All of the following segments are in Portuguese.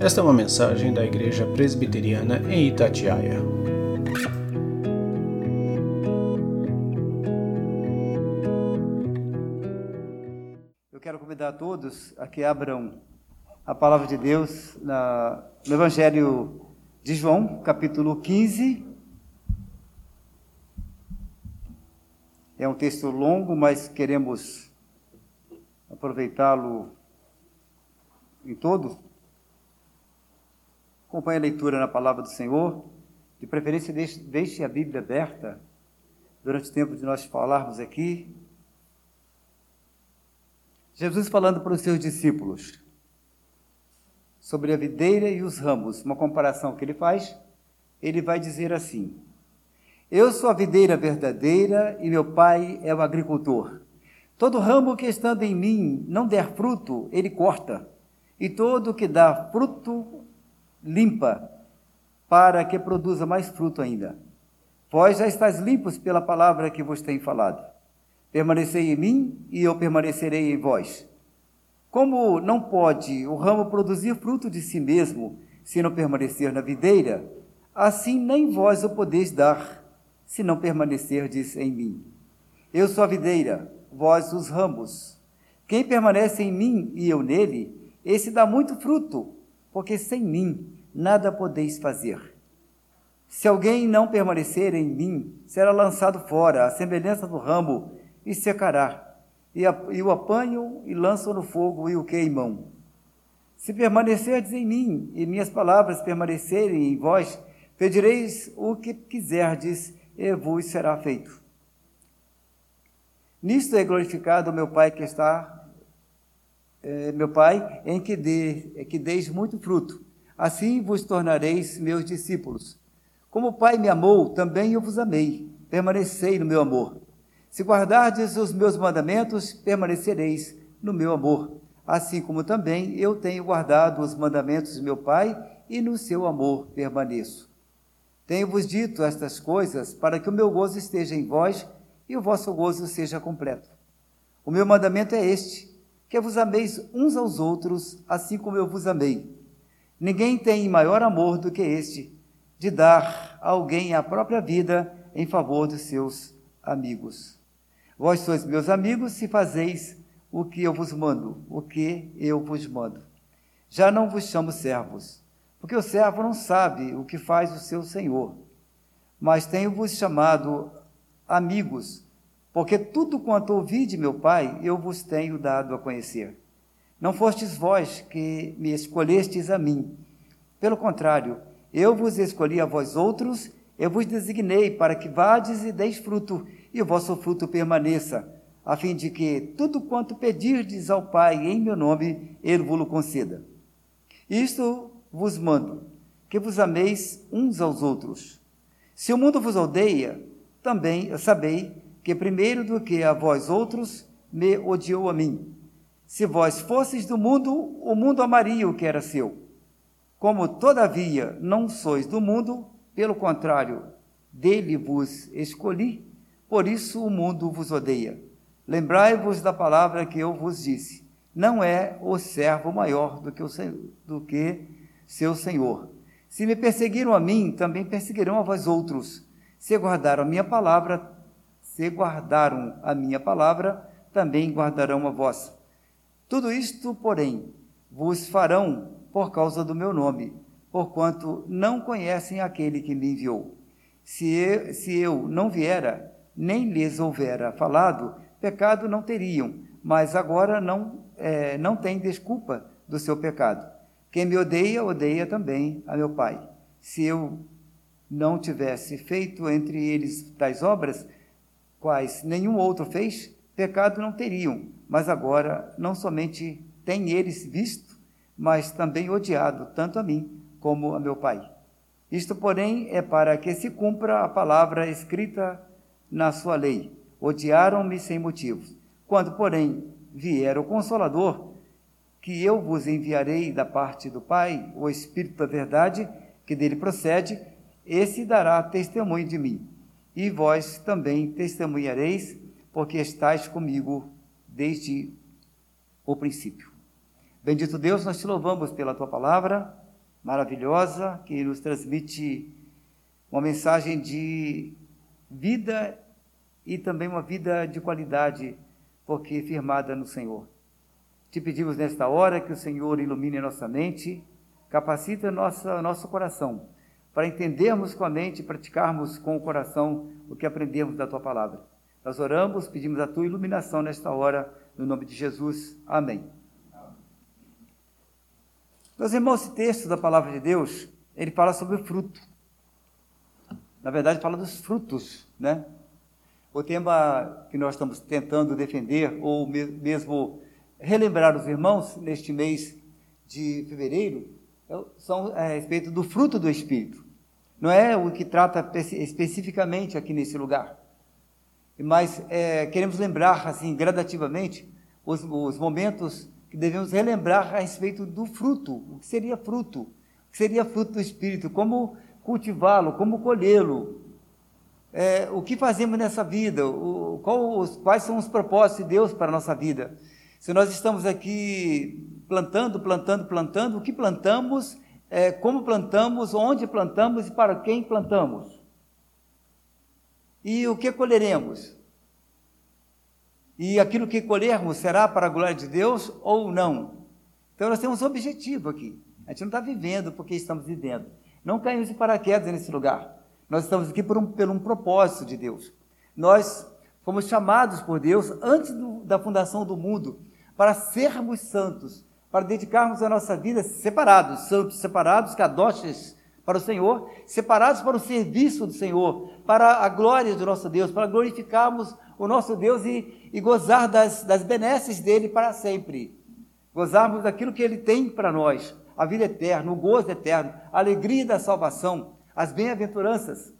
Esta é uma mensagem da Igreja Presbiteriana em Itatiaia. Eu quero convidar a todos a que abram a palavra de Deus no Evangelho de João, capítulo 15. É um texto longo, mas queremos aproveitá-lo em todo. Acompanhe a leitura na palavra do Senhor. De preferência, deixe, deixe a Bíblia aberta durante o tempo de nós falarmos aqui. Jesus falando para os seus discípulos sobre a videira e os ramos, uma comparação que ele faz, ele vai dizer assim: Eu sou a videira verdadeira e meu pai é o agricultor. Todo ramo que estando em mim não der fruto, ele corta, e todo que dá fruto, limpa, para que produza mais fruto ainda. Vós já estáis limpos pela palavra que vos tenho falado. Permanecei em mim e eu permanecerei em vós. Como não pode o ramo produzir fruto de si mesmo se não permanecer na videira, assim nem vós o podeis dar se não permanecerdes em mim. Eu sou a videira, vós os ramos. Quem permanece em mim e eu nele, esse dá muito fruto, porque sem mim nada podeis fazer. Se alguém não permanecer em mim, será lançado fora, à semelhança do ramo, e secará. E, a, e o apanham e lançam no fogo e o queimam. Se permanecerdes em mim e minhas palavras permanecerem em vós, pedireis o que quiserdes e vos será feito. Nisto é glorificado meu Pai que está, é, meu Pai, em que, é que deis muito fruto. Assim vos tornareis meus discípulos. Como o Pai me amou, também eu vos amei. Permanecei no meu amor. Se guardardes os meus mandamentos, permanecereis no meu amor, assim como também eu tenho guardado os mandamentos de meu Pai e no seu amor permaneço. Tenho-vos dito estas coisas para que o meu gozo esteja em vós e o vosso gozo seja completo. O meu mandamento é este: que vos ameis uns aos outros, assim como eu vos amei. Ninguém tem maior amor do que este, de dar a alguém a própria vida em favor dos seus amigos. Vós sois meus amigos se fazeis o que eu vos mando, o que eu vos mando. Já não vos chamo servos, porque o servo não sabe o que faz o seu senhor. Mas tenho-vos chamado amigos, porque tudo quanto ouvi de meu Pai eu vos tenho dado a conhecer. Não fostes vós que me escolhestes a mim. Pelo contrário, eu vos escolhi a vós outros, eu vos designei para que vades e deis fruto, e o vosso fruto permaneça, a fim de que tudo quanto pedirdes ao Pai em meu nome, ele vos conceda. Isto vos mando, que vos ameis uns aos outros. Se o mundo vos odeia, também sabei que primeiro do que a vós outros me odiou a mim. Se vós fosseis do mundo, o mundo amaria o que era seu. Como todavia não sois do mundo, pelo contrário, dele vos escolhi, por isso o mundo vos odeia. Lembrai-vos da palavra que eu vos disse: não é o servo maior do que, o, do que seu senhor. Se me perseguiram a mim, também perseguirão a vós outros. Se guardaram a minha palavra, se guardaram a minha palavra, também guardarão a vossa. Tudo isto, porém, vos farão por causa do meu nome, porquanto não conhecem aquele que me enviou. Se eu, se eu não viera, nem lhes houvera falado, pecado não teriam, mas agora não, é, não tem desculpa do seu pecado. Quem me odeia, odeia também a meu Pai. Se eu não tivesse feito entre eles tais obras, quais nenhum outro fez, pecado não teriam, mas agora não somente têm eles visto, mas também odiado tanto a mim como a meu Pai. Isto, porém, é para que se cumpra a palavra escrita na sua lei. Odiaram-me sem motivos. Quando, porém, vier o Consolador, que eu vos enviarei da parte do Pai, o Espírito da Verdade, que dele procede, esse dará testemunho de mim. E vós também testemunhareis, porque estáis comigo desde o princípio. Bendito Deus, nós te louvamos pela tua palavra, maravilhosa que nos transmite uma mensagem de vida e também uma vida de qualidade, porque firmada no Senhor. Te pedimos nesta hora que o Senhor ilumine a nossa mente, capacite nossa, nosso coração, para entendermos com a mente e praticarmos com o coração o que aprendemos da tua palavra. Nós oramos, pedimos a tua iluminação nesta hora, no nome de Jesus. Amém. Meus irmãos, esse texto da palavra de Deus, ele fala sobre o fruto. Na verdade, fala dos frutos, né? O tema que nós estamos tentando defender, ou mesmo relembrar os irmãos neste mês de fevereiro, é são é, a respeito do fruto do Espírito. Não é o que trata especificamente aqui nesse lugar. Mas é, queremos lembrar, assim, gradativamente, os, os momentos que devemos relembrar a respeito do fruto. O que seria fruto? O que seria fruto do Espírito? Como cultivá-lo? Como colhê-lo? É, o que fazemos nessa vida? O, qual, quais são os propósitos de Deus para a nossa vida? Se nós estamos aqui plantando, plantando, plantando, o que plantamos, é, como plantamos, onde plantamos e para quem plantamos? E o que colheremos? E aquilo que colhermos será para a glória de Deus ou não? Então nós temos um objetivo aqui. A gente não está vivendo porque estamos vivendo. Não caímos de paraquedas nesse lugar. Nós estamos aqui por um, por um propósito de Deus. Nós fomos chamados por Deus antes do, da fundação do mundo para sermos santos, para dedicarmos a nossa vida separados, santos separados, cadoches para o Senhor, separados para o serviço do Senhor, para a glória do nosso Deus, para glorificarmos o nosso Deus e, e gozar das, das benesses dele para sempre. Gozarmos daquilo que ele tem para nós, a vida eterna, o gozo eterno, a alegria da salvação, as bem-aventuranças.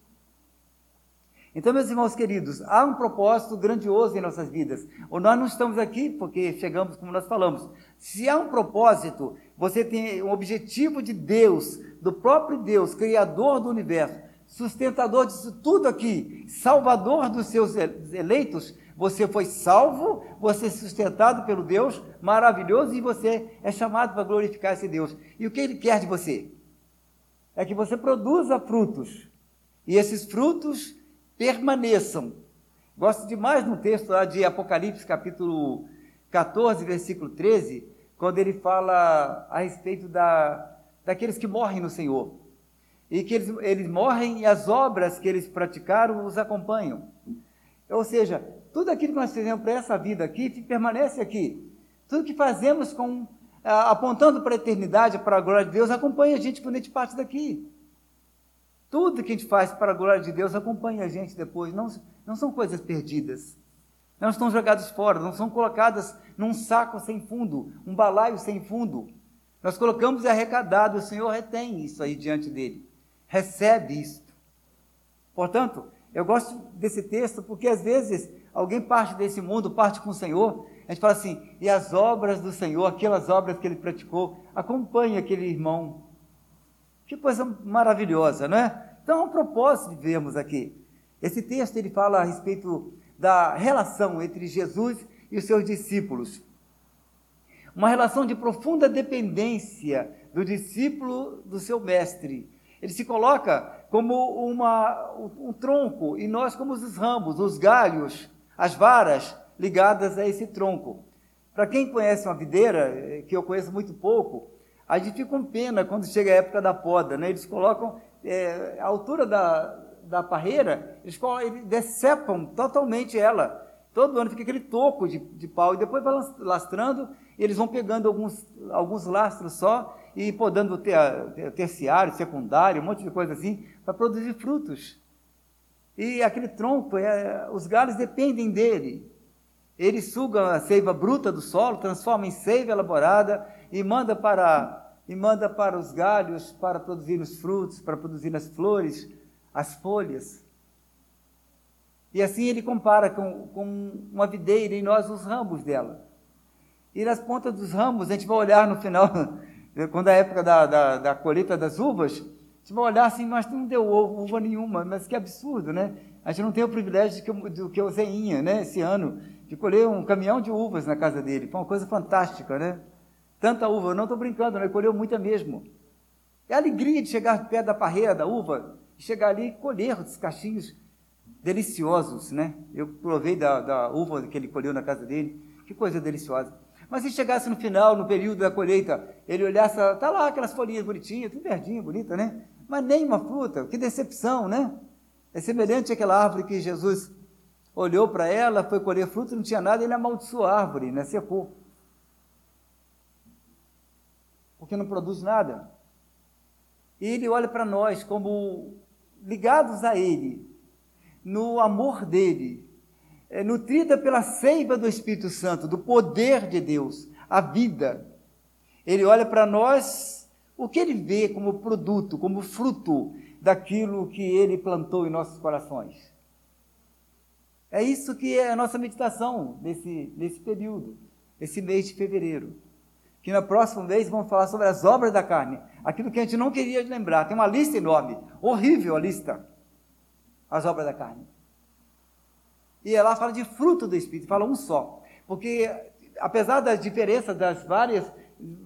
Então, meus irmãos queridos, há um propósito grandioso em nossas vidas. Ou nós não estamos aqui porque chegamos como nós falamos. Se há um propósito, você tem um objetivo de Deus, do próprio Deus, Criador do universo, sustentador disso tudo aqui, salvador dos seus eleitos, você foi salvo, você é sustentado pelo Deus maravilhoso e você é chamado para glorificar esse Deus. E o que ele quer de você? É que você produza frutos. E esses frutos permaneçam. Gosto demais no texto lá de Apocalipse, capítulo 14, versículo 13, quando ele fala a respeito da, daqueles que morrem no Senhor. E que eles, eles morrem e as obras que eles praticaram os acompanham. Ou seja, tudo aquilo que nós fizemos para essa vida aqui permanece aqui. Tudo que fazemos com, apontando para a eternidade, para a glória de Deus, acompanha a gente quando a gente parte daqui. Tudo que a gente faz para a glória de Deus acompanha a gente depois. Não, não são coisas perdidas. Não estão jogadas fora, não são colocadas num saco sem fundo, um balaio sem fundo. Nós colocamos e arrecadado, o Senhor retém isso aí diante dele. Recebe isso. Portanto, eu gosto desse texto porque às vezes alguém parte desse mundo, parte com o Senhor, a gente fala assim, e as obras do Senhor, aquelas obras que ele praticou, acompanha aquele irmão. Que coisa maravilhosa, não é? Então, é um propósito de vermos aqui. Esse texto ele fala a respeito da relação entre Jesus e os seus discípulos. Uma relação de profunda dependência do discípulo do seu mestre. Ele se coloca como uma, um tronco e nós como os ramos, os galhos, as varas ligadas a esse tronco. Para quem conhece uma videira, eh, que eu conheço muito pouco, a gente fica com pena quando chega a época da poda, né? Eles colocam é, a altura da, da parreira, eles, eles decepam totalmente ela. Todo ano fica aquele toco de, de pau e depois vai lastrando, eles vão pegando alguns, alguns lastros só e podando ter, terciário, secundário, um monte de coisa assim, para produzir frutos. E aquele tronco, é, os galhos dependem dele. Ele suga a seiva bruta do solo, transforma em seiva elaborada e manda para e manda para os galhos para produzir os frutos, para produzir as flores, as folhas. E assim ele compara com, com uma videira e nós os ramos dela. E nas pontas dos ramos, a gente vai olhar no final, quando é a época da, da, da colheita das uvas, a gente vai olhar assim, mas não deu uva nenhuma, mas que absurdo, né? A gente não tem o privilégio que, do que o Zeinha, né, esse ano, de colher um caminhão de uvas na casa dele. Foi uma coisa fantástica, né? Tanta uva, não estou brincando, ele colheu muita mesmo. É a alegria de chegar perto da parreira da uva, chegar ali e colher os cachinhos deliciosos, né? Eu provei da, da uva que ele colheu na casa dele, que coisa deliciosa. Mas se chegasse no final, no período da colheita, ele olhasse, tá lá aquelas folhinhas bonitinhas, tudo verdinho, bonita, né? Mas nem uma fruta, que decepção, né? É semelhante àquela árvore que Jesus olhou para ela, foi colher fruto, não tinha nada, ele amaldiçoou a árvore, né? Secou. Porque não produz nada. E ele olha para nós como ligados a ele, no amor dele, é, nutrida pela seiva do Espírito Santo, do poder de Deus, a vida. Ele olha para nós, o que ele vê como produto, como fruto daquilo que ele plantou em nossos corações. É isso que é a nossa meditação nesse, nesse período, esse mês de fevereiro. Que na próxima vez vamos falar sobre as obras da carne, aquilo que a gente não queria lembrar. Tem uma lista enorme, horrível a lista, as obras da carne. E ela fala de fruto do Espírito, fala um só. Porque, apesar das diferenças das várias,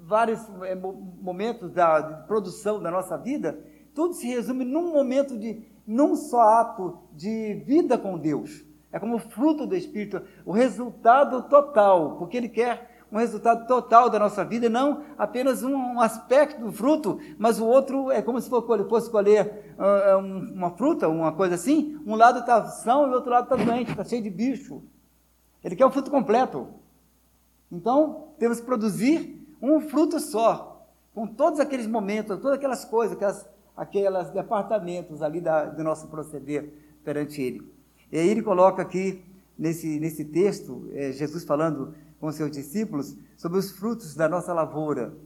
vários eh, momentos da produção da nossa vida, tudo se resume num momento de, num só ato de vida com Deus. É como fruto do Espírito, o resultado total, porque Ele quer um resultado total da nossa vida, não apenas um, um aspecto do fruto, mas o outro é como se fosse colher uh, uma fruta, uma coisa assim, um lado está são e o outro lado está doente, está cheio de bicho. Ele quer o fruto completo. Então, temos que produzir um fruto só, com todos aqueles momentos, todas aquelas coisas, aquelas aqueles departamentos ali da, do nosso proceder perante Ele. E aí ele coloca aqui, nesse, nesse texto, é, Jesus falando com seus discípulos, sobre os frutos da nossa lavoura,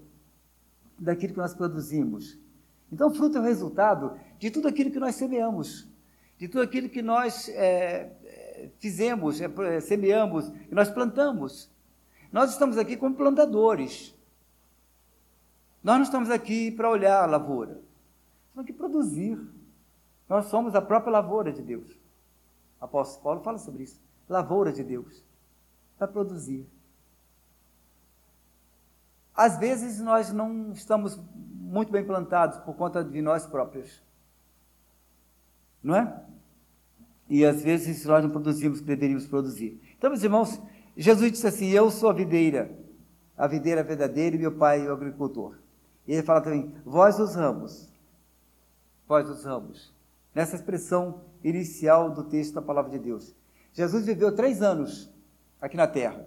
daquilo que nós produzimos. Então, fruto é o resultado de tudo aquilo que nós semeamos, de tudo aquilo que nós é, é fizemos, é, semeamos, que nós plantamos. Nós estamos aqui como plantadores. Nós não estamos aqui para olhar a lavoura. Temos que produzir. Nós somos a própria lavoura de Deus. O apóstolo Paulo fala sobre isso. Lavoura de Deus. Para produzir. Às vezes nós não estamos muito bem plantados por conta de nós próprios. Não é? E às vezes nós não produzimos o que deveríamos produzir. Então, meus irmãos, Jesus disse assim: Eu sou a videira, a videira verdadeira, e meu pai é o agricultor. E ele fala também: Vós os ramos vós os ramos. Nessa expressão inicial do texto da palavra de Deus. Jesus viveu três anos aqui na terra.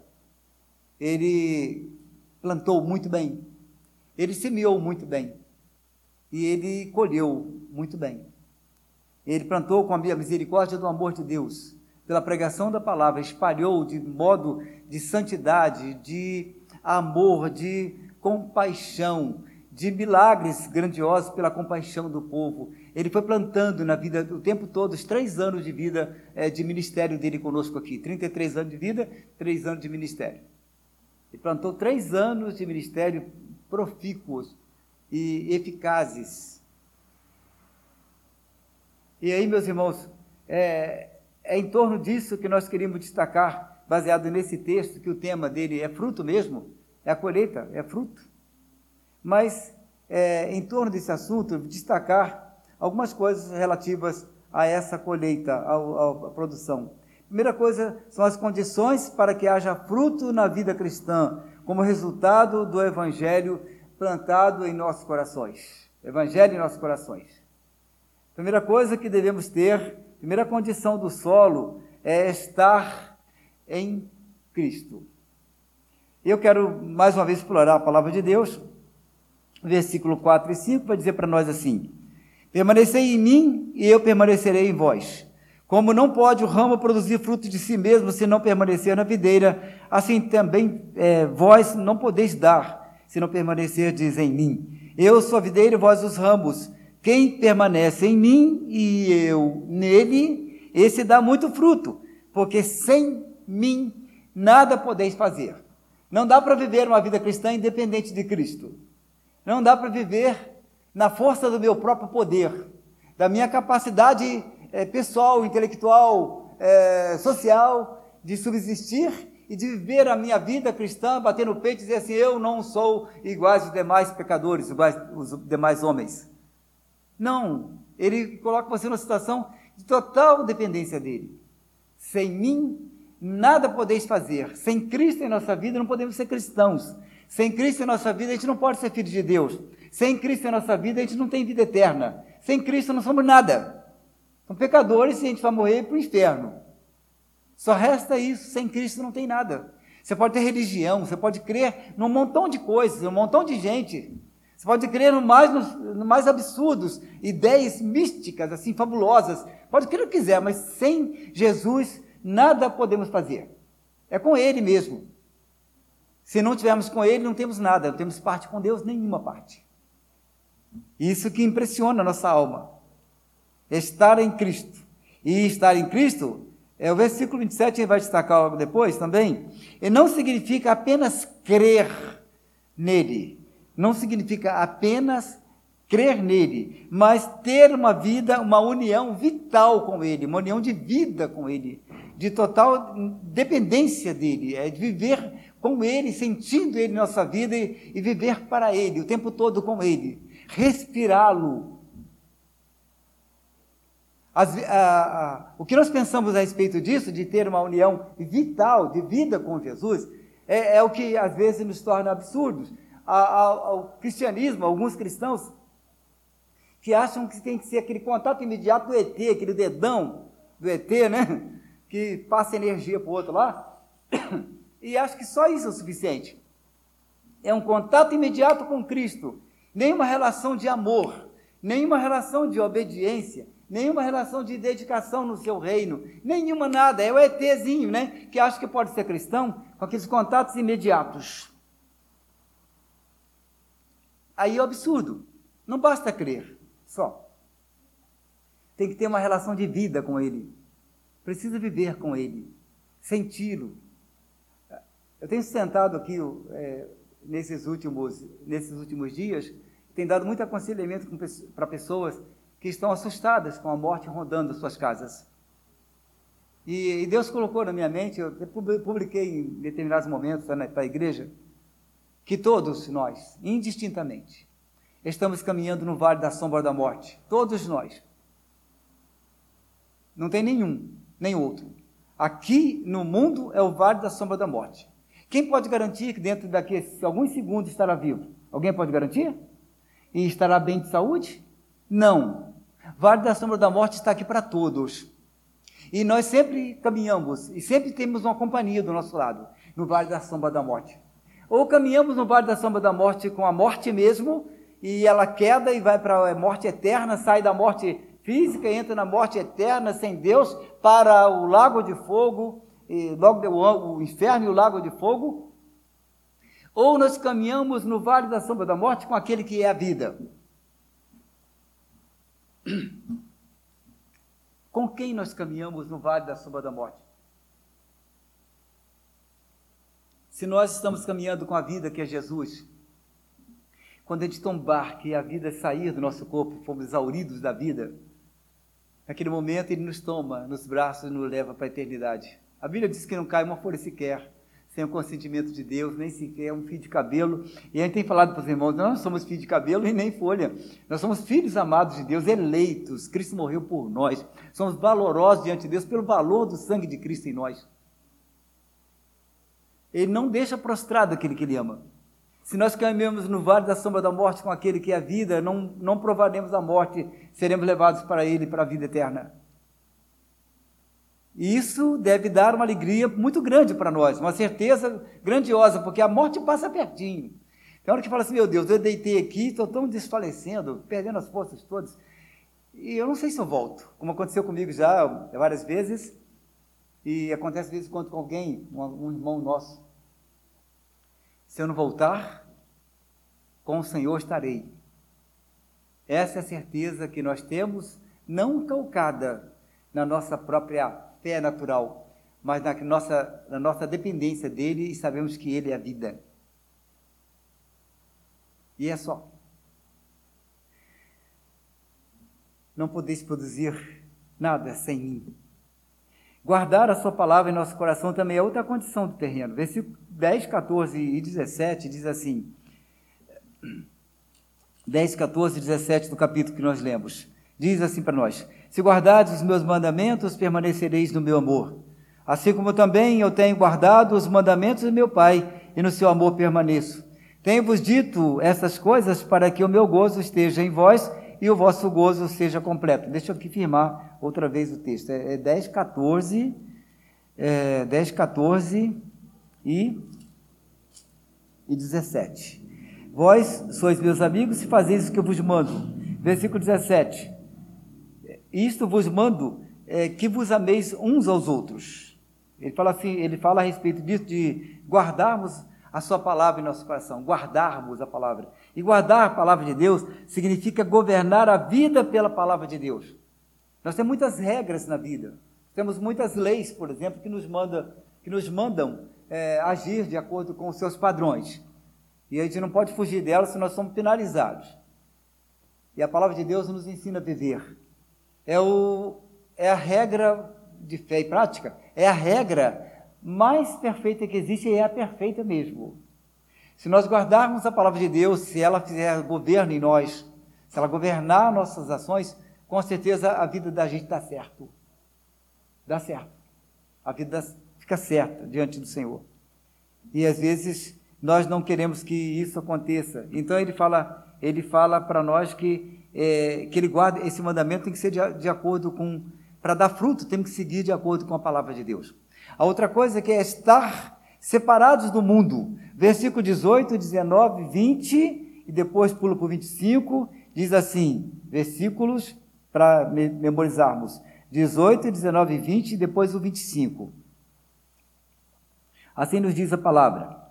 Ele plantou muito bem, ele semeou muito bem e ele colheu muito bem. Ele plantou com a misericórdia do amor de Deus, pela pregação da palavra, espalhou de modo de santidade, de amor, de compaixão, de milagres grandiosos pela compaixão do povo. Ele foi plantando na vida o tempo todo, os três anos de vida é, de ministério dele conosco aqui. 33 anos de vida, três anos de ministério. Ele plantou três anos de ministério profícuos e eficazes. E aí, meus irmãos, é, é em torno disso que nós queríamos destacar, baseado nesse texto, que o tema dele é fruto mesmo, é a colheita, é fruto mas é, em torno desse assunto, destacar algumas coisas relativas a essa colheita, à produção. Primeira coisa são as condições para que haja fruto na vida cristã, como resultado do evangelho plantado em nossos corações. Evangelho em nossos corações. Primeira coisa que devemos ter, primeira condição do solo é estar em Cristo. Eu quero mais uma vez explorar a palavra de Deus versículo 4 e 5, vai dizer para nós assim: Permanecei em mim e eu permanecerei em vós. Como não pode o ramo produzir fruto de si mesmo se não permanecer na videira, assim também é, vós não podeis dar se não permanecerdes em mim. Eu sou a videira e vós os ramos. Quem permanece em mim e eu nele, esse dá muito fruto, porque sem mim nada podeis fazer. Não dá para viver uma vida cristã independente de Cristo. Não dá para viver na força do meu próprio poder, da minha capacidade é, pessoal, intelectual, é, social de subsistir e de viver a minha vida cristã, bater no peito e dizer assim: eu não sou igual aos demais pecadores, iguais os demais homens. Não, ele coloca você numa situação de total dependência dele. Sem mim, nada podeis fazer. Sem Cristo em nossa vida, não podemos ser cristãos. Sem Cristo em nossa vida, a gente não pode ser filho de Deus. Sem Cristo em nossa vida, a gente não tem vida eterna. Sem Cristo, não somos nada. São pecadores e a gente vai morrer para o inferno. Só resta isso. Sem Cristo, não tem nada. Você pode ter religião, você pode crer num montão de coisas, num montão de gente. Você pode crer no mais, no, mais absurdos, ideias místicas, assim, fabulosas. Pode crer o que quiser, mas sem Jesus, nada podemos fazer. É com Ele mesmo. Se não tivermos com Ele, não temos nada, não temos parte com Deus, nenhuma parte. Isso que impressiona a nossa alma. Estar em Cristo. E estar em Cristo, é o versículo 27, ele vai destacar logo depois também, e não significa apenas crer nele. Não significa apenas crer nele, mas ter uma vida, uma união vital com ele, uma união de vida com ele, de total dependência dele, é de viver com Ele, sentindo Ele nossa vida e, e viver para Ele, o tempo todo com Ele, respirá-lo. O que nós pensamos a respeito disso, de ter uma união vital, de vida com Jesus, é, é o que às vezes nos torna absurdos. ao cristianismo, alguns cristãos que acham que tem que ser aquele contato imediato do ET, aquele dedão do ET, né? Que passa energia para o outro lá. e acho que só isso é o suficiente. É um contato imediato com Cristo, nenhuma relação de amor, nenhuma relação de obediência, nenhuma relação de dedicação no seu reino, nenhuma nada. É o ETzinho, né? Que acha que pode ser cristão com aqueles contatos imediatos. Aí é absurdo. Não basta crer só. Tem que ter uma relação de vida com Ele. Precisa viver com Ele, senti-lo, eu tenho sentado aqui é, nesses, últimos, nesses últimos dias, tem dado muito aconselhamento para pessoas que estão assustadas com a morte rondando suas casas. E, e, Deus colocou na minha mente, eu publiquei em determinados momentos para a igreja, que todos nós, indistintamente, estamos caminhando no vale da sombra da morte. Todos nós. Não tem nenhum, nem outro. Aqui no mundo é o vale da sombra da morte. Quem pode garantir que dentro daqui alguns segundos estará vivo? Alguém pode garantir? E estará bem de saúde? Não. Vale da sombra da morte está aqui para todos. E nós sempre caminhamos e sempre temos uma companhia do nosso lado, no vale da sombra da morte. Ou caminhamos no vale da sombra da morte com a morte mesmo, e ela queda e vai para a morte eterna, sai da morte física, entra na morte eterna sem Deus, para o lago de fogo, logo o inferno e o lago de fogo, ou nós caminhamos no vale da sombra da morte com aquele que é a vida. Com quem nós caminhamos no vale da sombra da morte? Se nós estamos caminhando com a vida que é Jesus, quando a gente tombar que a vida sair do nosso corpo, fomos exauridos da vida, naquele momento ele nos toma nos braços e nos leva para a eternidade. A Bíblia diz que não cai uma folha sequer sem o consentimento de Deus, nem sequer um fio de cabelo. E a gente tem falado para os irmãos: nós não somos fio de cabelo e nem folha. Nós somos filhos amados de Deus, eleitos. Cristo morreu por nós. Somos valorosos diante de Deus pelo valor do sangue de Cristo em nós. Ele não deixa prostrado aquele que ele ama. Se nós caminhamos no vale da sombra da morte com aquele que é a vida, não, não provaremos a morte, seremos levados para ele, para a vida eterna. E isso deve dar uma alegria muito grande para nós, uma certeza grandiosa, porque a morte passa pertinho. Tem hora que fala assim, meu Deus, eu deitei aqui, estou tão desfalecendo, perdendo as forças todas, e eu não sei se eu volto, como aconteceu comigo já várias vezes, e acontece às vezes quando com alguém, um, um irmão nosso. Se eu não voltar, com o Senhor estarei. Essa é a certeza que nós temos, não calcada na nossa própria fé natural, mas na nossa, na nossa dependência dele e sabemos que ele é a vida. E é só. Não podeis produzir nada sem mim. Guardar a sua palavra em nosso coração também é outra condição do terreno. Versículo 10, 14 e 17 diz assim: 10, 14 e 17 do capítulo que nós lemos. Diz assim para nós: Se guardardes os meus mandamentos, permanecereis no meu amor. Assim como também eu tenho guardado os mandamentos do meu Pai, e no seu amor permaneço. Tenho-vos dito essas coisas para que o meu gozo esteja em vós e o vosso gozo seja completo. Deixa eu aqui firmar outra vez o texto. É 10, 14, é 10, 14 e, e 17. Vós sois meus amigos se fazeis o que eu vos mando. Versículo 17. Isto vos mando é, que vos ameis uns aos outros. Ele fala assim, ele fala a respeito disso de guardarmos a sua palavra em nosso coração, guardarmos a palavra. E guardar a palavra de Deus significa governar a vida pela palavra de Deus. Nós temos muitas regras na vida. Temos muitas leis, por exemplo, que nos, manda, que nos mandam é, agir de acordo com os seus padrões. E a gente não pode fugir dela se nós somos penalizados. E a palavra de Deus nos ensina a viver. É, o, é a regra de fé e prática, é a regra mais perfeita que existe e é a perfeita mesmo. Se nós guardarmos a palavra de Deus, se ela fizer governo em nós, se ela governar nossas ações, com certeza a vida da gente dá certo. Dá certo. A vida fica certa diante do Senhor. E às vezes nós não queremos que isso aconteça. Então ele fala, ele fala para nós que, é, que ele guarda esse mandamento tem que ser de, de acordo com para dar fruto, temos que seguir de acordo com a palavra de Deus. A outra coisa que é estar separados do mundo. Versículo 18, 19, 20 e depois pula para o 25, diz assim, versículos para memorizarmos. 18, 19 e 20 e depois o 25. Assim nos diz a palavra.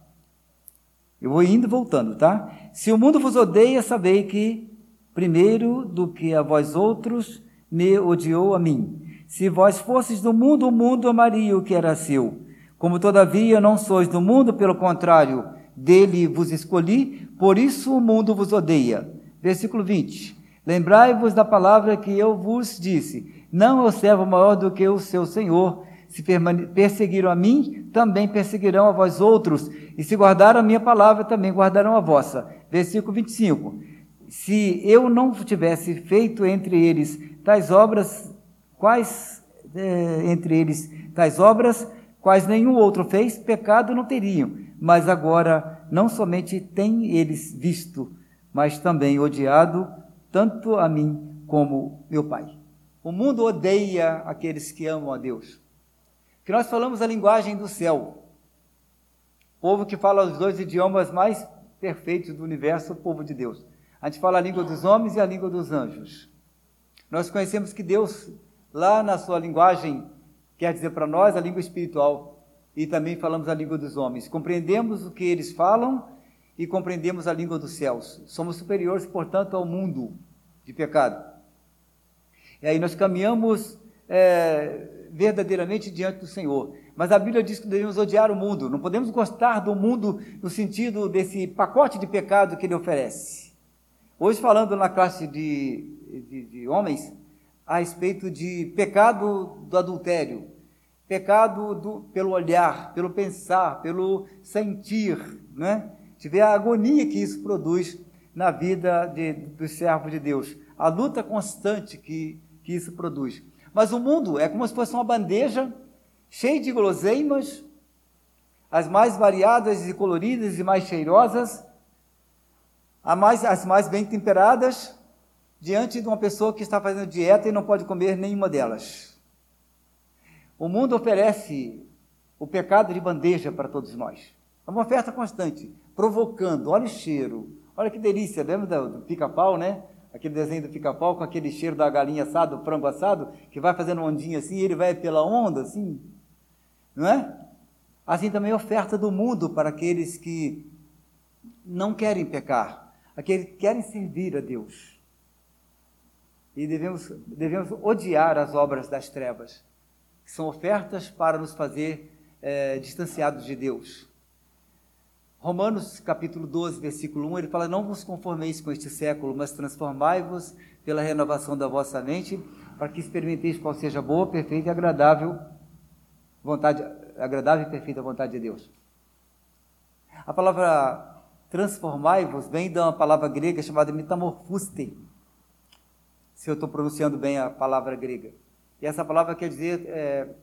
Eu vou indo e voltando, tá? Se o mundo vos odeia, sabei que primeiro do que a vós outros me odiou a mim. Se vós fosseis do mundo, o mundo amaria o que era seu. Como todavia não sois do mundo, pelo contrário, dele vos escolhi, por isso o mundo vos odeia. Versículo 20. Lembrai-vos da palavra que eu vos disse: Não é o servo maior do que o seu senhor. Se perseguiram a mim, também perseguirão a vós outros. E se guardaram a minha palavra, também guardarão a vossa. Versículo 25. Se eu não tivesse feito entre eles tais obras, quais é, entre eles tais obras, quais nenhum outro fez, pecado não teriam. Mas agora não somente têm eles visto, mas também odiado tanto a mim como meu Pai. O mundo odeia aqueles que amam a Deus que nós falamos a linguagem do céu. Povo que fala os dois idiomas mais perfeitos do universo, o povo de Deus. A gente fala a língua dos homens e a língua dos anjos. Nós conhecemos que Deus, lá na sua linguagem, quer dizer para nós a língua espiritual. E também falamos a língua dos homens. Compreendemos o que eles falam e compreendemos a língua dos céus. Somos superiores, portanto, ao mundo de pecado. E aí nós caminhamos é, verdadeiramente diante do Senhor. Mas a Bíblia diz que devemos odiar o mundo, não podemos gostar do mundo no sentido desse pacote de pecado que ele oferece. Hoje, falando na classe de, de, de homens, a respeito de pecado do adultério, pecado do, pelo olhar, pelo pensar, pelo sentir, né? Tiver a agonia que isso produz na vida de, dos servos de Deus, a luta constante que, que isso produz. Mas o mundo é como se fosse uma bandeja cheia de guloseimas, as mais variadas e coloridas e mais cheirosas, mais, as mais bem temperadas, diante de uma pessoa que está fazendo dieta e não pode comer nenhuma delas. O mundo oferece o pecado de bandeja para todos nós. É uma oferta constante, provocando. Olha o cheiro, olha que delícia. Lembra do pica-pau, né? aquele desenho do pica-pau com aquele cheiro da galinha assada, do frango assado, que vai fazendo ondinha assim, e ele vai pela onda assim, não é? Assim também a oferta do mundo para aqueles que não querem pecar, aqueles que querem servir a Deus. E devemos, devemos odiar as obras das trevas, que são ofertas para nos fazer é, distanciados de Deus. Romanos capítulo 12, versículo 1, ele fala: Não vos conformeis com este século, mas transformai-vos pela renovação da vossa mente, para que experimenteis qual seja boa, perfeita e agradável vontade agradável e perfeita vontade de Deus. A palavra transformai-vos vem de uma palavra grega chamada metamorfuste. Se eu estou pronunciando bem a palavra grega. E essa palavra quer dizer é,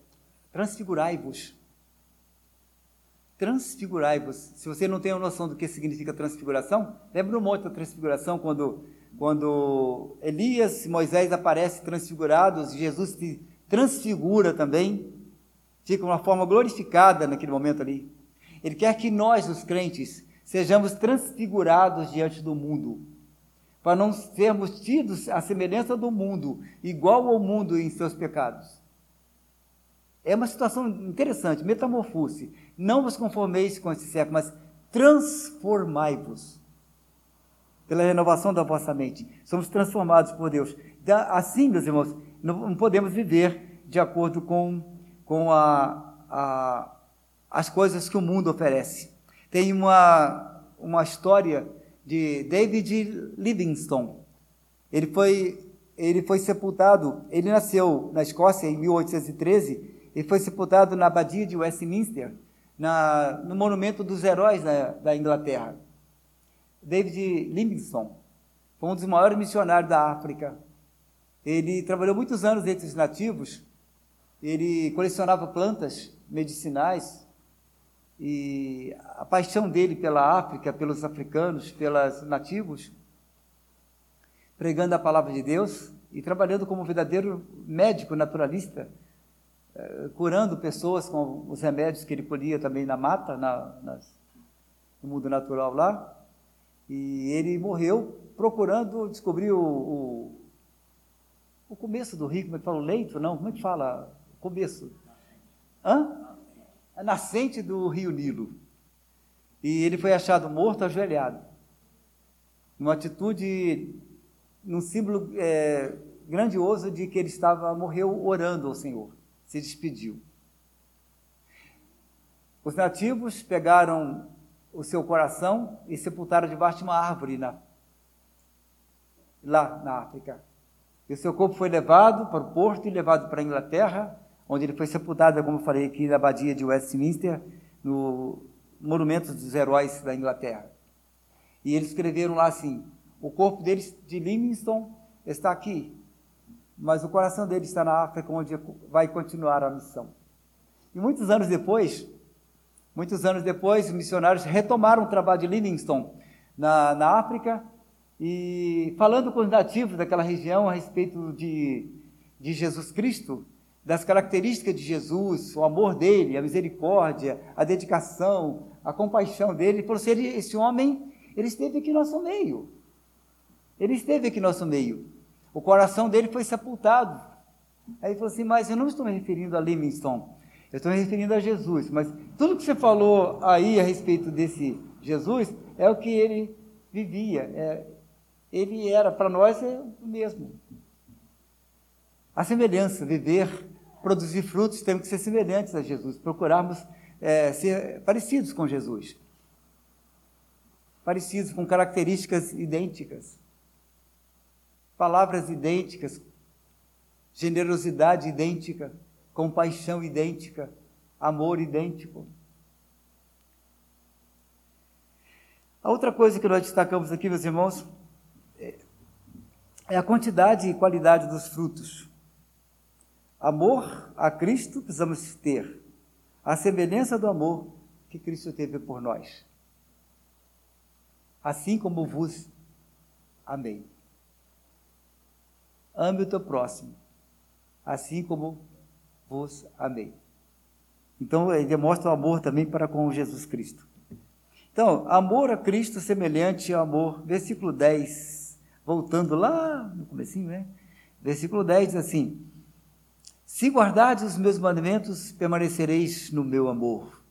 transfigurai-vos. Transfigurai-vos. Se você não tem a noção do que significa transfiguração, lembra um monte da transfiguração quando, quando Elias e Moisés aparecem transfigurados, Jesus se transfigura também, fica uma forma glorificada naquele momento ali. Ele quer que nós, os crentes, sejamos transfigurados diante do mundo, para não sermos tidos à semelhança do mundo, igual ao mundo em seus pecados. É uma situação interessante, metamorfose. Não vos conformeis com esse século, mas transformai-vos pela renovação da vossa mente. Somos transformados por Deus. Assim, meus irmãos, não podemos viver de acordo com, com a, a, as coisas que o mundo oferece. Tem uma, uma história de David Livingstone. Ele foi, ele foi sepultado, ele nasceu na Escócia em 1813 ele foi sepultado na abadia de Westminster, na, no monumento dos heróis da, da Inglaterra. David Livingstone foi um dos maiores missionários da África. Ele trabalhou muitos anos entre os nativos, ele colecionava plantas medicinais, e a paixão dele pela África, pelos africanos, pelos nativos, pregando a palavra de Deus e trabalhando como verdadeiro médico naturalista, eh, curando pessoas com os remédios que ele podia também na mata, na, nas, no mundo natural lá. E ele morreu procurando descobrir o, o, o começo do rio, como é que fala? O leito? Não, como é que fala? O começo. Hã? A nascente do rio Nilo. E ele foi achado morto, ajoelhado. Numa atitude, num símbolo é, grandioso de que ele estava, morreu orando ao Senhor se despediu. Os nativos pegaram o seu coração e sepultaram debaixo de uma árvore na, lá na África. E o seu corpo foi levado para o porto e levado para a Inglaterra, onde ele foi sepultado, como eu falei aqui, na abadia de Westminster, no Monumento dos Heróis da Inglaterra. E eles escreveram lá assim: o corpo deles de Livingstone está aqui, mas o coração dele está na África, onde vai continuar a missão. E muitos anos depois, muitos anos depois, os missionários retomaram o trabalho de Livingstone na, na África e falando com os nativos daquela região a respeito de, de Jesus Cristo, das características de Jesus, o amor dele, a misericórdia, a dedicação, a compaixão dele. Ele falou assim, esse homem, ele esteve aqui no nosso meio. Ele esteve aqui no nosso meio. O coração dele foi sepultado. Aí ele falou assim: Mas eu não estou me referindo a Livingstone, eu estou me referindo a Jesus. Mas tudo que você falou aí a respeito desse Jesus é o que ele vivia. É, ele era, para nós, é o mesmo. A semelhança, viver, produzir frutos, temos que ser semelhantes a Jesus, procurarmos é, ser parecidos com Jesus. Parecidos, com características idênticas palavras idênticas, generosidade idêntica, compaixão idêntica, amor idêntico. A outra coisa que nós destacamos aqui, meus irmãos, é a quantidade e qualidade dos frutos. Amor a Cristo precisamos ter, a semelhança do amor que Cristo teve por nós. Assim como vos amei. Ame o teu próximo, assim como vos amei. Então, ele demonstra o amor também para com Jesus Cristo. Então, amor a Cristo semelhante ao amor. Versículo 10, voltando lá no comecinho, né? Versículo 10 diz assim: Se guardardes os meus mandamentos, permanecereis no meu amor.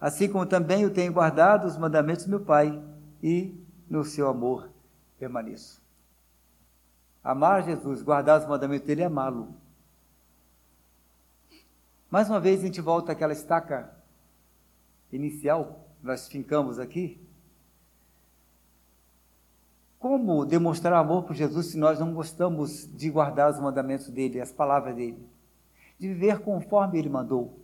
Assim como também eu tenho guardado os mandamentos do meu Pai, e no seu amor permaneço. Amar Jesus, guardar os mandamentos dele e amá-lo. Mais uma vez a gente volta àquela estaca inicial, nós fincamos aqui. Como demonstrar amor por Jesus se nós não gostamos de guardar os mandamentos dele, as palavras dele? De viver conforme ele mandou.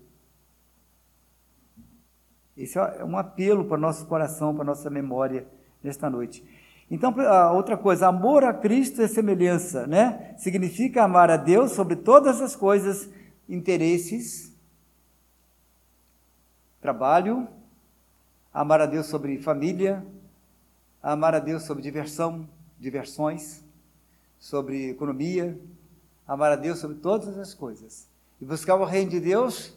Esse é um apelo para o nosso coração, para a nossa memória nesta noite. Então, outra coisa, amor a Cristo é semelhança, né? Significa amar a Deus sobre todas as coisas, interesses, trabalho, amar a Deus sobre família, amar a Deus sobre diversão, diversões, sobre economia, amar a Deus sobre todas as coisas. E buscar o reino de Deus,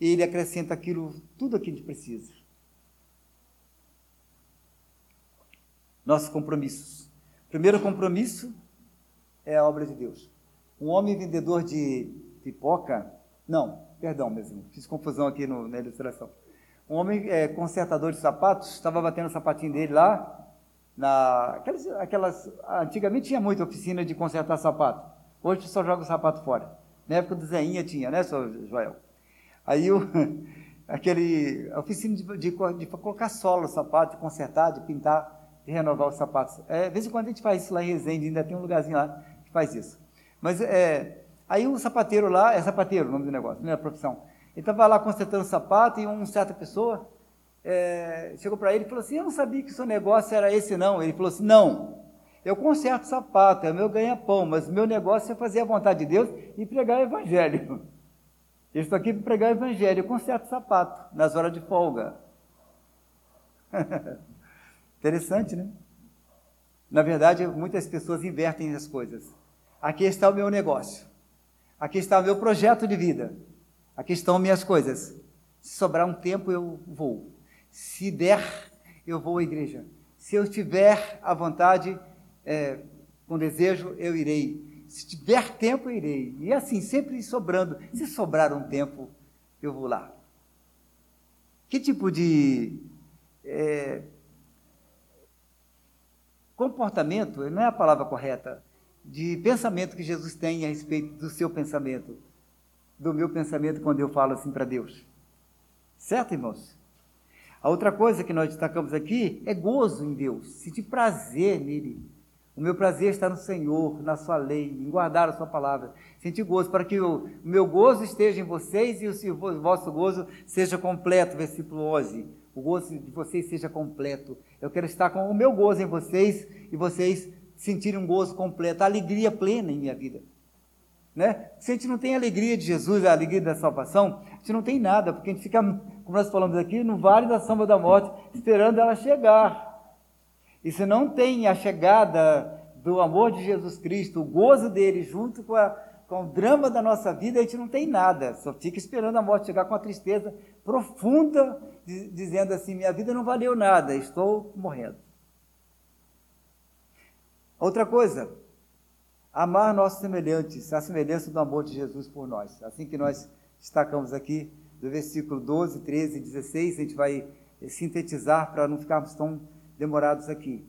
e Ele acrescenta aquilo, tudo aquilo que precisa. nossos compromissos. Primeiro compromisso é a obra de Deus. Um homem vendedor de pipoca, não, perdão mesmo, fiz confusão aqui no, na ilustração. Um homem é, consertador de sapatos estava batendo o sapatinho dele lá, na, aquelas, aquelas, antigamente tinha muita oficina de consertar sapato. Hoje só joga o sapato fora. Na época do Zeinha tinha, né, seu Joel? Aí o, aquele, oficina de, de, de, colocar sola no sapato, de consertar, de pintar de renovar os sapatos. É, de vez em quando a gente faz isso lá em Resende, ainda tem um lugarzinho lá que faz isso. Mas é, aí o sapateiro lá, é sapateiro o nome do negócio, não é a profissão. Ele estava lá consertando o sapato e uma certa pessoa é, chegou para ele e falou assim: Eu não sabia que o seu negócio era esse, não. Ele falou assim: Não, eu conserto sapato, é meu ganha-pão, mas meu negócio é fazer a vontade de Deus e pregar o Evangelho. Eu estou aqui para pregar o Evangelho, eu conserto sapato nas horas de folga. Interessante, né? Na verdade, muitas pessoas invertem as coisas. Aqui está o meu negócio. Aqui está o meu projeto de vida. Aqui estão minhas coisas. Se sobrar um tempo, eu vou. Se der, eu vou à igreja. Se eu tiver a vontade, é, com desejo, eu irei. Se tiver tempo, eu irei. E assim, sempre sobrando. Se sobrar um tempo, eu vou lá. Que tipo de é, comportamento, não é a palavra correta, de pensamento que Jesus tem a respeito do seu pensamento, do meu pensamento quando eu falo assim para Deus. Certo, irmãos? A outra coisa que nós destacamos aqui é gozo em Deus, sentir prazer nele. O meu prazer está no Senhor, na sua lei, em guardar a sua palavra. Sentir gozo, para que o meu gozo esteja em vocês e o vosso gozo seja completo. Versículo 11 o gozo de vocês seja completo. Eu quero estar com o meu gozo em vocês e vocês sentirem um gozo completo, a alegria plena em minha vida. Né? Se a gente não tem a alegria de Jesus, a alegria da salvação, a gente não tem nada, porque a gente fica, como nós falamos aqui, no vale da sombra da morte, esperando ela chegar. E se não tem a chegada do amor de Jesus Cristo, o gozo dele junto com, a, com o drama da nossa vida, a gente não tem nada, só fica esperando a morte chegar com a tristeza profunda dizendo assim: minha vida não valeu nada, estou morrendo. Outra coisa, amar nossos semelhantes, a semelhança do amor de Jesus por nós. Assim que nós destacamos aqui, do versículo 12, 13 e 16, a gente vai sintetizar para não ficarmos tão demorados aqui.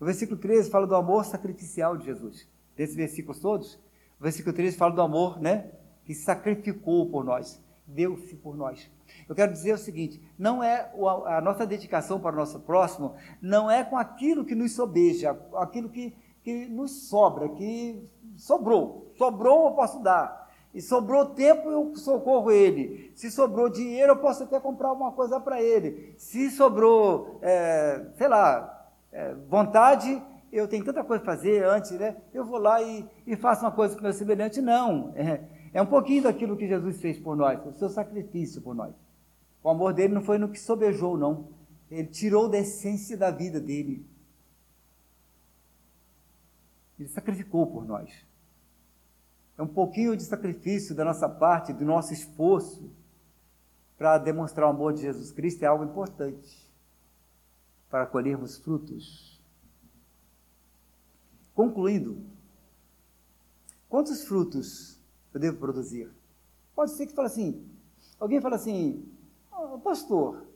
O versículo 13 fala do amor sacrificial de Jesus. Desses versículos todos, o versículo 13 fala do amor, né? Que sacrificou por nós, deu-se por nós. Eu quero dizer o seguinte: não é a nossa dedicação para o nosso próximo, não é com aquilo que nos sobeja, aquilo que, que nos sobra, que sobrou. Sobrou, eu posso dar. E sobrou tempo, eu socorro ele. Se sobrou dinheiro, eu posso até comprar alguma coisa para ele. Se sobrou, é, sei lá, é, vontade, eu tenho tanta coisa para fazer antes, né? Eu vou lá e, e faço uma coisa com meu semelhante. Não. É, é um pouquinho daquilo que Jesus fez por nós, o seu sacrifício por nós. O amor dele não foi no que sobejou, não. Ele tirou da essência da vida dele. Ele sacrificou por nós. É um pouquinho de sacrifício da nossa parte, do nosso esforço, para demonstrar o amor de Jesus Cristo é algo importante para colhermos frutos. Concluindo, quantos frutos eu devo produzir? Pode ser que fale assim, alguém fala assim, oh, pastor,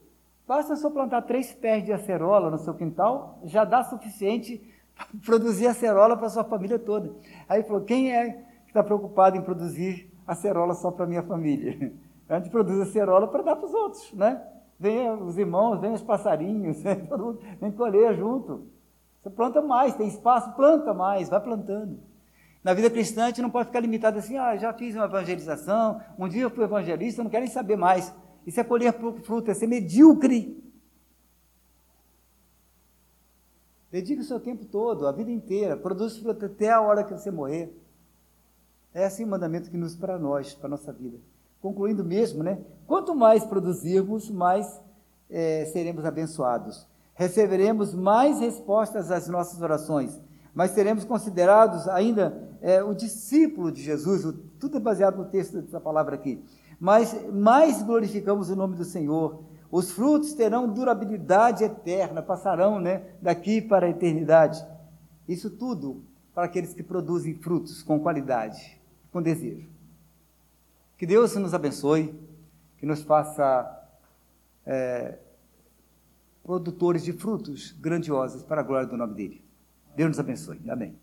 basta só plantar três pés de acerola no seu quintal, já dá suficiente para produzir acerola para a sua família toda. Aí falou, quem é está preocupado em produzir acerola só para minha família? A gente produz acerola para dar para os outros, né? Vem os irmãos, vem os passarinhos, vem todo mundo, vem colher junto. Você planta mais, tem espaço, planta mais, vai plantando. Na vida cristã, a gente não pode ficar limitado assim, ah, já fiz uma evangelização, um dia eu fui evangelista, não quero nem saber mais. Isso é colher fruto, é ser medíocre. Dedique o seu tempo todo, a vida inteira, produz fruto até a hora que você morrer. É assim o mandamento que nos para nós, para a nossa vida. Concluindo mesmo, né? Quanto mais produzirmos, mais é, seremos abençoados. Receberemos mais respostas às nossas orações, mas seremos considerados ainda é, o discípulo de Jesus, tudo é baseado no texto dessa palavra aqui. Mas mais glorificamos o nome do Senhor, os frutos terão durabilidade eterna, passarão né, daqui para a eternidade. Isso tudo para aqueles que produzem frutos com qualidade, com desejo. Que Deus nos abençoe, que nos faça é, produtores de frutos grandiosos para a glória do nome dele. Deus nos abençoe. Amém.